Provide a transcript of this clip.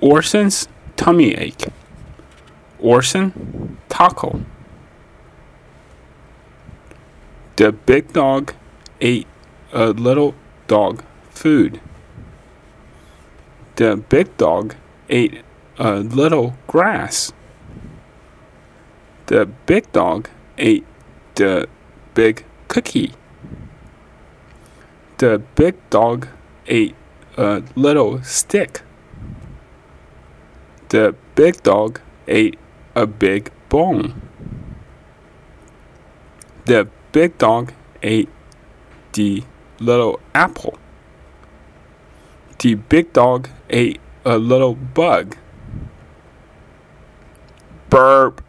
Orson's tummy ache. Orson taco. The big dog ate a little dog food. The big dog ate a little grass. The big dog ate the big cookie. The big dog ate a little stick. The big dog ate a big bone. The big dog ate the little apple. The big dog ate a little bug. Burp.